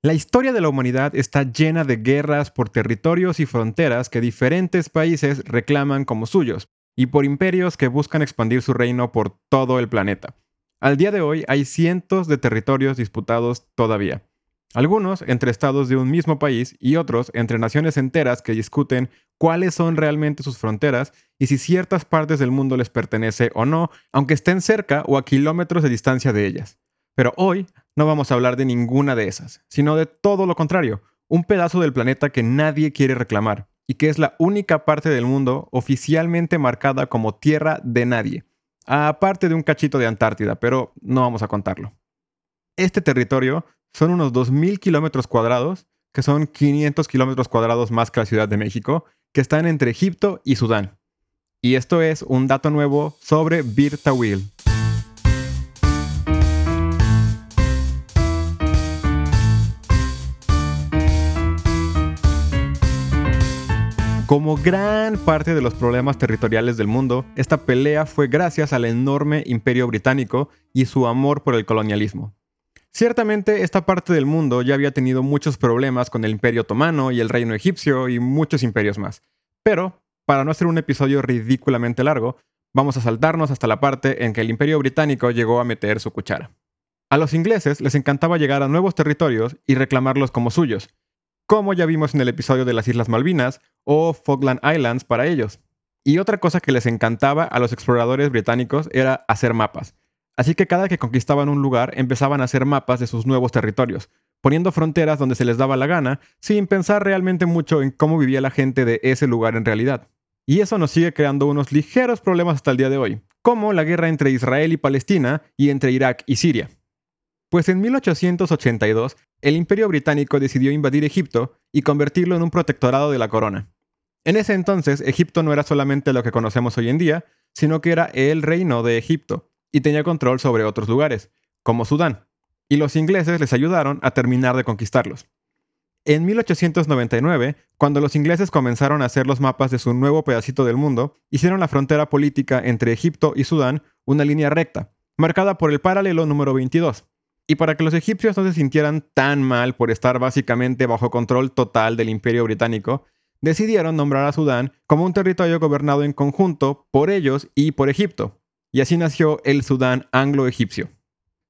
La historia de la humanidad está llena de guerras por territorios y fronteras que diferentes países reclaman como suyos, y por imperios que buscan expandir su reino por todo el planeta. Al día de hoy hay cientos de territorios disputados todavía. Algunos entre estados de un mismo país y otros entre naciones enteras que discuten cuáles son realmente sus fronteras y si ciertas partes del mundo les pertenece o no, aunque estén cerca o a kilómetros de distancia de ellas. Pero hoy no vamos a hablar de ninguna de esas, sino de todo lo contrario, un pedazo del planeta que nadie quiere reclamar y que es la única parte del mundo oficialmente marcada como tierra de nadie, aparte de un cachito de Antártida, pero no vamos a contarlo. Este territorio son unos 2.000 kilómetros cuadrados, que son 500 kilómetros cuadrados más que la Ciudad de México, que están entre Egipto y Sudán. Y esto es un dato nuevo sobre Bir Tawil. Como gran parte de los problemas territoriales del mundo, esta pelea fue gracias al enorme imperio británico y su amor por el colonialismo. Ciertamente esta parte del mundo ya había tenido muchos problemas con el imperio otomano y el reino egipcio y muchos imperios más. Pero, para no hacer un episodio ridículamente largo, vamos a saltarnos hasta la parte en que el imperio británico llegó a meter su cuchara. A los ingleses les encantaba llegar a nuevos territorios y reclamarlos como suyos, como ya vimos en el episodio de las Islas Malvinas o Falkland Islands para ellos. Y otra cosa que les encantaba a los exploradores británicos era hacer mapas. Así que cada que conquistaban un lugar empezaban a hacer mapas de sus nuevos territorios, poniendo fronteras donde se les daba la gana, sin pensar realmente mucho en cómo vivía la gente de ese lugar en realidad. Y eso nos sigue creando unos ligeros problemas hasta el día de hoy, como la guerra entre Israel y Palestina y entre Irak y Siria. Pues en 1882, el Imperio Británico decidió invadir Egipto y convertirlo en un protectorado de la corona. En ese entonces, Egipto no era solamente lo que conocemos hoy en día, sino que era el reino de Egipto, y tenía control sobre otros lugares, como Sudán, y los ingleses les ayudaron a terminar de conquistarlos. En 1899, cuando los ingleses comenzaron a hacer los mapas de su nuevo pedacito del mundo, hicieron la frontera política entre Egipto y Sudán una línea recta, marcada por el paralelo número 22, y para que los egipcios no se sintieran tan mal por estar básicamente bajo control total del imperio británico, decidieron nombrar a Sudán como un territorio gobernado en conjunto por ellos y por Egipto. Y así nació el Sudán anglo-egipcio.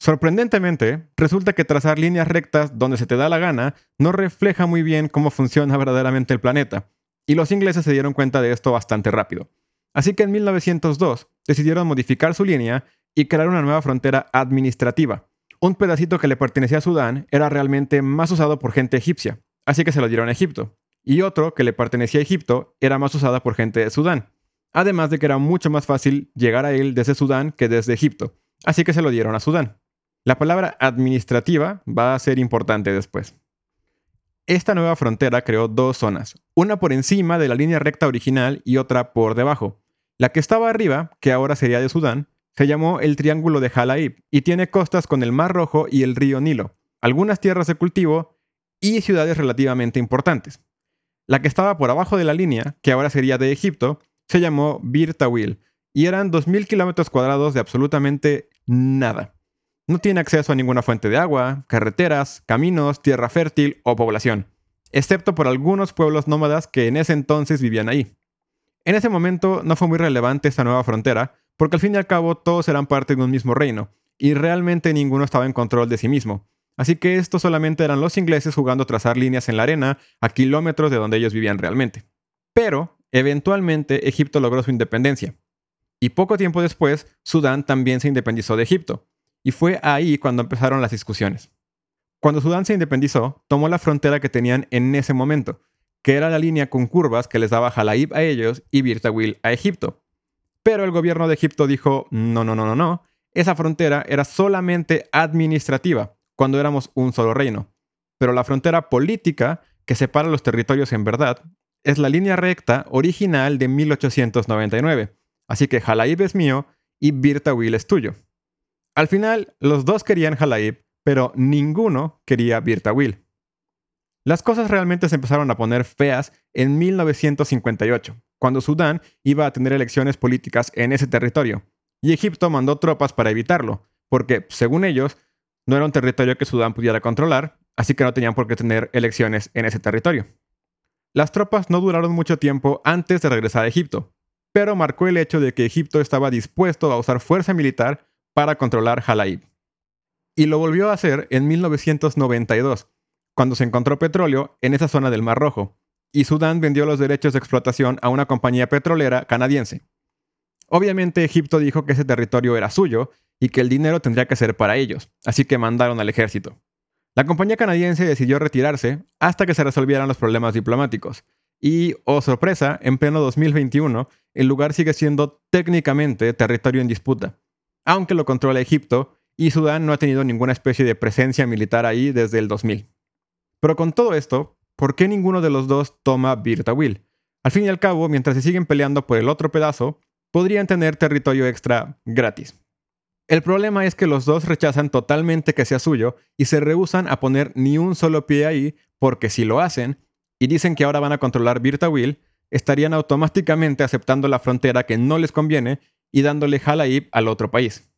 Sorprendentemente, resulta que trazar líneas rectas donde se te da la gana no refleja muy bien cómo funciona verdaderamente el planeta, y los ingleses se dieron cuenta de esto bastante rápido. Así que en 1902 decidieron modificar su línea y crear una nueva frontera administrativa, un pedacito que le pertenecía a Sudán era realmente más usado por gente egipcia, así que se lo dieron a Egipto, y otro que le pertenecía a Egipto era más usada por gente de Sudán, además de que era mucho más fácil llegar a él desde Sudán que desde Egipto, así que se lo dieron a Sudán. La palabra administrativa va a ser importante después. Esta nueva frontera creó dos zonas, una por encima de la línea recta original y otra por debajo. La que estaba arriba, que ahora sería de Sudán, se llamó el Triángulo de Jalaib y tiene costas con el Mar Rojo y el río Nilo, algunas tierras de cultivo y ciudades relativamente importantes. La que estaba por abajo de la línea, que ahora sería de Egipto, se llamó Bir Tawil y eran 2.000 kilómetros cuadrados de absolutamente nada. No tiene acceso a ninguna fuente de agua, carreteras, caminos, tierra fértil o población, excepto por algunos pueblos nómadas que en ese entonces vivían ahí. En ese momento no fue muy relevante esta nueva frontera, porque al fin y al cabo todos eran parte de un mismo reino, y realmente ninguno estaba en control de sí mismo. Así que estos solamente eran los ingleses jugando a trazar líneas en la arena a kilómetros de donde ellos vivían realmente. Pero, eventualmente, Egipto logró su independencia. Y poco tiempo después, Sudán también se independizó de Egipto. Y fue ahí cuando empezaron las discusiones. Cuando Sudán se independizó, tomó la frontera que tenían en ese momento, que era la línea con curvas que les daba Jalaib a ellos y Birtawil a Egipto. Pero el gobierno de Egipto dijo, no, no, no, no, no, esa frontera era solamente administrativa, cuando éramos un solo reino. Pero la frontera política, que separa los territorios en verdad, es la línea recta original de 1899. Así que Halaib es mío y Birtawil es tuyo. Al final, los dos querían Halaib, pero ninguno quería Birtawil. Las cosas realmente se empezaron a poner feas en 1958, cuando Sudán iba a tener elecciones políticas en ese territorio, y Egipto mandó tropas para evitarlo, porque, según ellos, no era un territorio que Sudán pudiera controlar, así que no tenían por qué tener elecciones en ese territorio. Las tropas no duraron mucho tiempo antes de regresar a Egipto, pero marcó el hecho de que Egipto estaba dispuesto a usar fuerza militar para controlar Jalaib. Y lo volvió a hacer en 1992, cuando se encontró petróleo en esa zona del Mar Rojo, y Sudán vendió los derechos de explotación a una compañía petrolera canadiense. Obviamente Egipto dijo que ese territorio era suyo y que el dinero tendría que ser para ellos, así que mandaron al ejército. La compañía canadiense decidió retirarse hasta que se resolvieran los problemas diplomáticos. Y, oh sorpresa, en pleno 2021, el lugar sigue siendo técnicamente territorio en disputa, aunque lo controla Egipto y Sudán no ha tenido ninguna especie de presencia militar ahí desde el 2000. Pero con todo esto, ¿por qué ninguno de los dos toma Birtawil? Al fin y al cabo, mientras se siguen peleando por el otro pedazo, podrían tener territorio extra gratis. El problema es que los dos rechazan totalmente que sea suyo y se rehusan a poner ni un solo pie ahí porque si lo hacen y dicen que ahora van a controlar Birtawil, estarían automáticamente aceptando la frontera que no les conviene y dándole Halaib al otro país.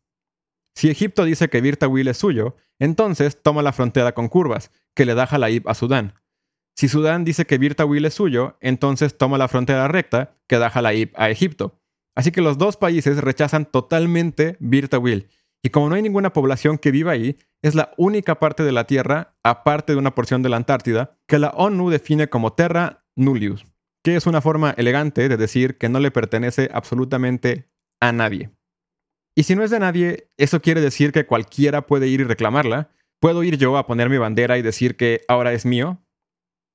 Si Egipto dice que Birtawil es suyo, entonces toma la frontera con curvas, que le da Halaib a Sudán. Si Sudán dice que Birtawil es suyo, entonces toma la frontera recta, que da Halaib a Egipto. Así que los dos países rechazan totalmente Birtawil. Y como no hay ninguna población que viva ahí, es la única parte de la Tierra, aparte de una porción de la Antártida, que la ONU define como Terra Nullius, que es una forma elegante de decir que no le pertenece absolutamente a nadie. Y si no es de nadie, eso quiere decir que cualquiera puede ir y reclamarla. ¿Puedo ir yo a poner mi bandera y decir que ahora es mío?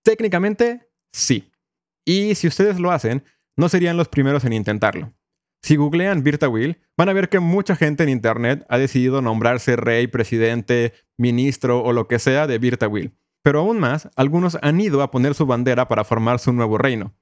Técnicamente, sí. Y si ustedes lo hacen, no serían los primeros en intentarlo. Si googlean Will, van a ver que mucha gente en Internet ha decidido nombrarse rey, presidente, ministro o lo que sea de Will. Pero aún más, algunos han ido a poner su bandera para formar su nuevo reino.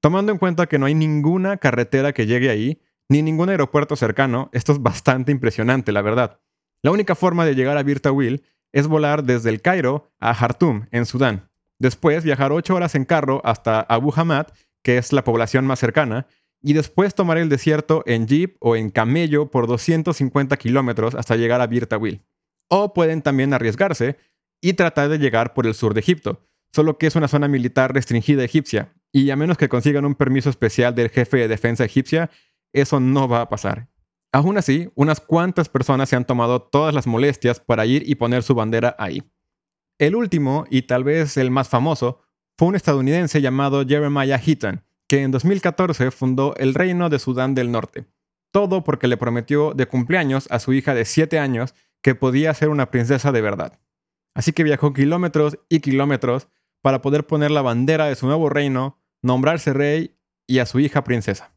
Tomando en cuenta que no hay ninguna carretera que llegue ahí, ni ningún aeropuerto cercano, esto es bastante impresionante, la verdad. La única forma de llegar a Will es volar desde el Cairo a Jartum, en Sudán. Después viajar 8 horas en carro hasta Abu Hamad, que es la población más cercana, y después tomar el desierto en jeep o en camello por 250 kilómetros hasta llegar a Will. O pueden también arriesgarse y tratar de llegar por el sur de Egipto, solo que es una zona militar restringida egipcia, y a menos que consigan un permiso especial del jefe de defensa egipcia, eso no va a pasar. Aún así, unas cuantas personas se han tomado todas las molestias para ir y poner su bandera ahí. El último, y tal vez el más famoso, fue un estadounidense llamado Jeremiah Heaton, que en 2014 fundó el Reino de Sudán del Norte. Todo porque le prometió de cumpleaños a su hija de 7 años que podía ser una princesa de verdad. Así que viajó kilómetros y kilómetros para poder poner la bandera de su nuevo reino, nombrarse rey y a su hija princesa.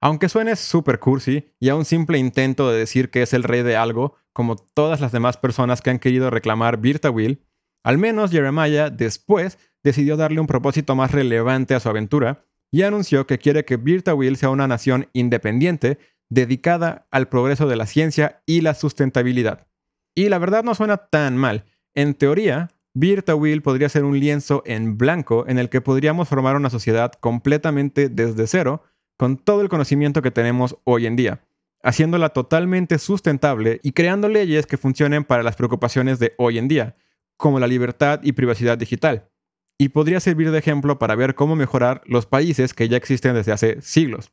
Aunque suene super cursi y a un simple intento de decir que es el rey de algo, como todas las demás personas que han querido reclamar Will, al menos Jeremiah después decidió darle un propósito más relevante a su aventura y anunció que quiere que Will sea una nación independiente dedicada al progreso de la ciencia y la sustentabilidad. Y la verdad no suena tan mal. En teoría, Will podría ser un lienzo en blanco en el que podríamos formar una sociedad completamente desde cero, con todo el conocimiento que tenemos hoy en día, haciéndola totalmente sustentable y creando leyes que funcionen para las preocupaciones de hoy en día, como la libertad y privacidad digital. Y podría servir de ejemplo para ver cómo mejorar los países que ya existen desde hace siglos.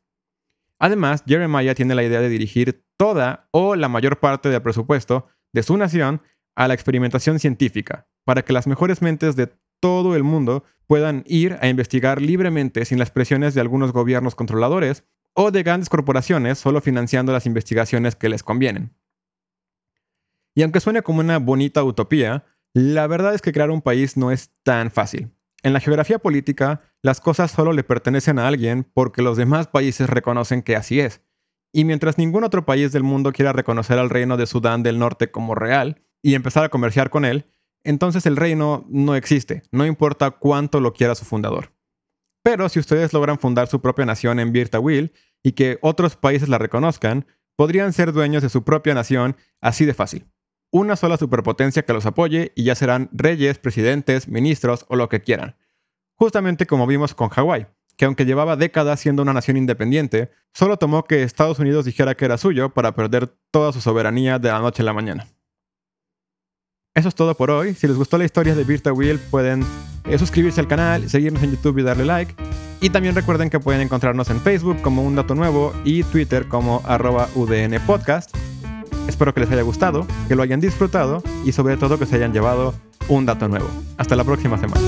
Además, Jeremiah tiene la idea de dirigir toda o la mayor parte del presupuesto de su nación a la experimentación científica, para que las mejores mentes de todo el mundo puedan ir a investigar libremente sin las presiones de algunos gobiernos controladores o de grandes corporaciones solo financiando las investigaciones que les convienen. Y aunque suene como una bonita utopía, la verdad es que crear un país no es tan fácil. En la geografía política, las cosas solo le pertenecen a alguien porque los demás países reconocen que así es. Y mientras ningún otro país del mundo quiera reconocer al reino de Sudán del Norte como real y empezar a comerciar con él, entonces el reino no existe, no importa cuánto lo quiera su fundador. Pero si ustedes logran fundar su propia nación en Will y que otros países la reconozcan, podrían ser dueños de su propia nación así de fácil. Una sola superpotencia que los apoye y ya serán reyes, presidentes, ministros o lo que quieran. Justamente como vimos con Hawái, que aunque llevaba décadas siendo una nación independiente, solo tomó que Estados Unidos dijera que era suyo para perder toda su soberanía de la noche a la mañana. Eso es todo por hoy. Si les gustó la historia de Virta Wheel, pueden eh, suscribirse al canal, seguirnos en YouTube y darle like. Y también recuerden que pueden encontrarnos en Facebook como Un Dato Nuevo y Twitter como arroba UDN Podcast. Espero que les haya gustado, que lo hayan disfrutado y sobre todo que se hayan llevado un dato nuevo. Hasta la próxima semana.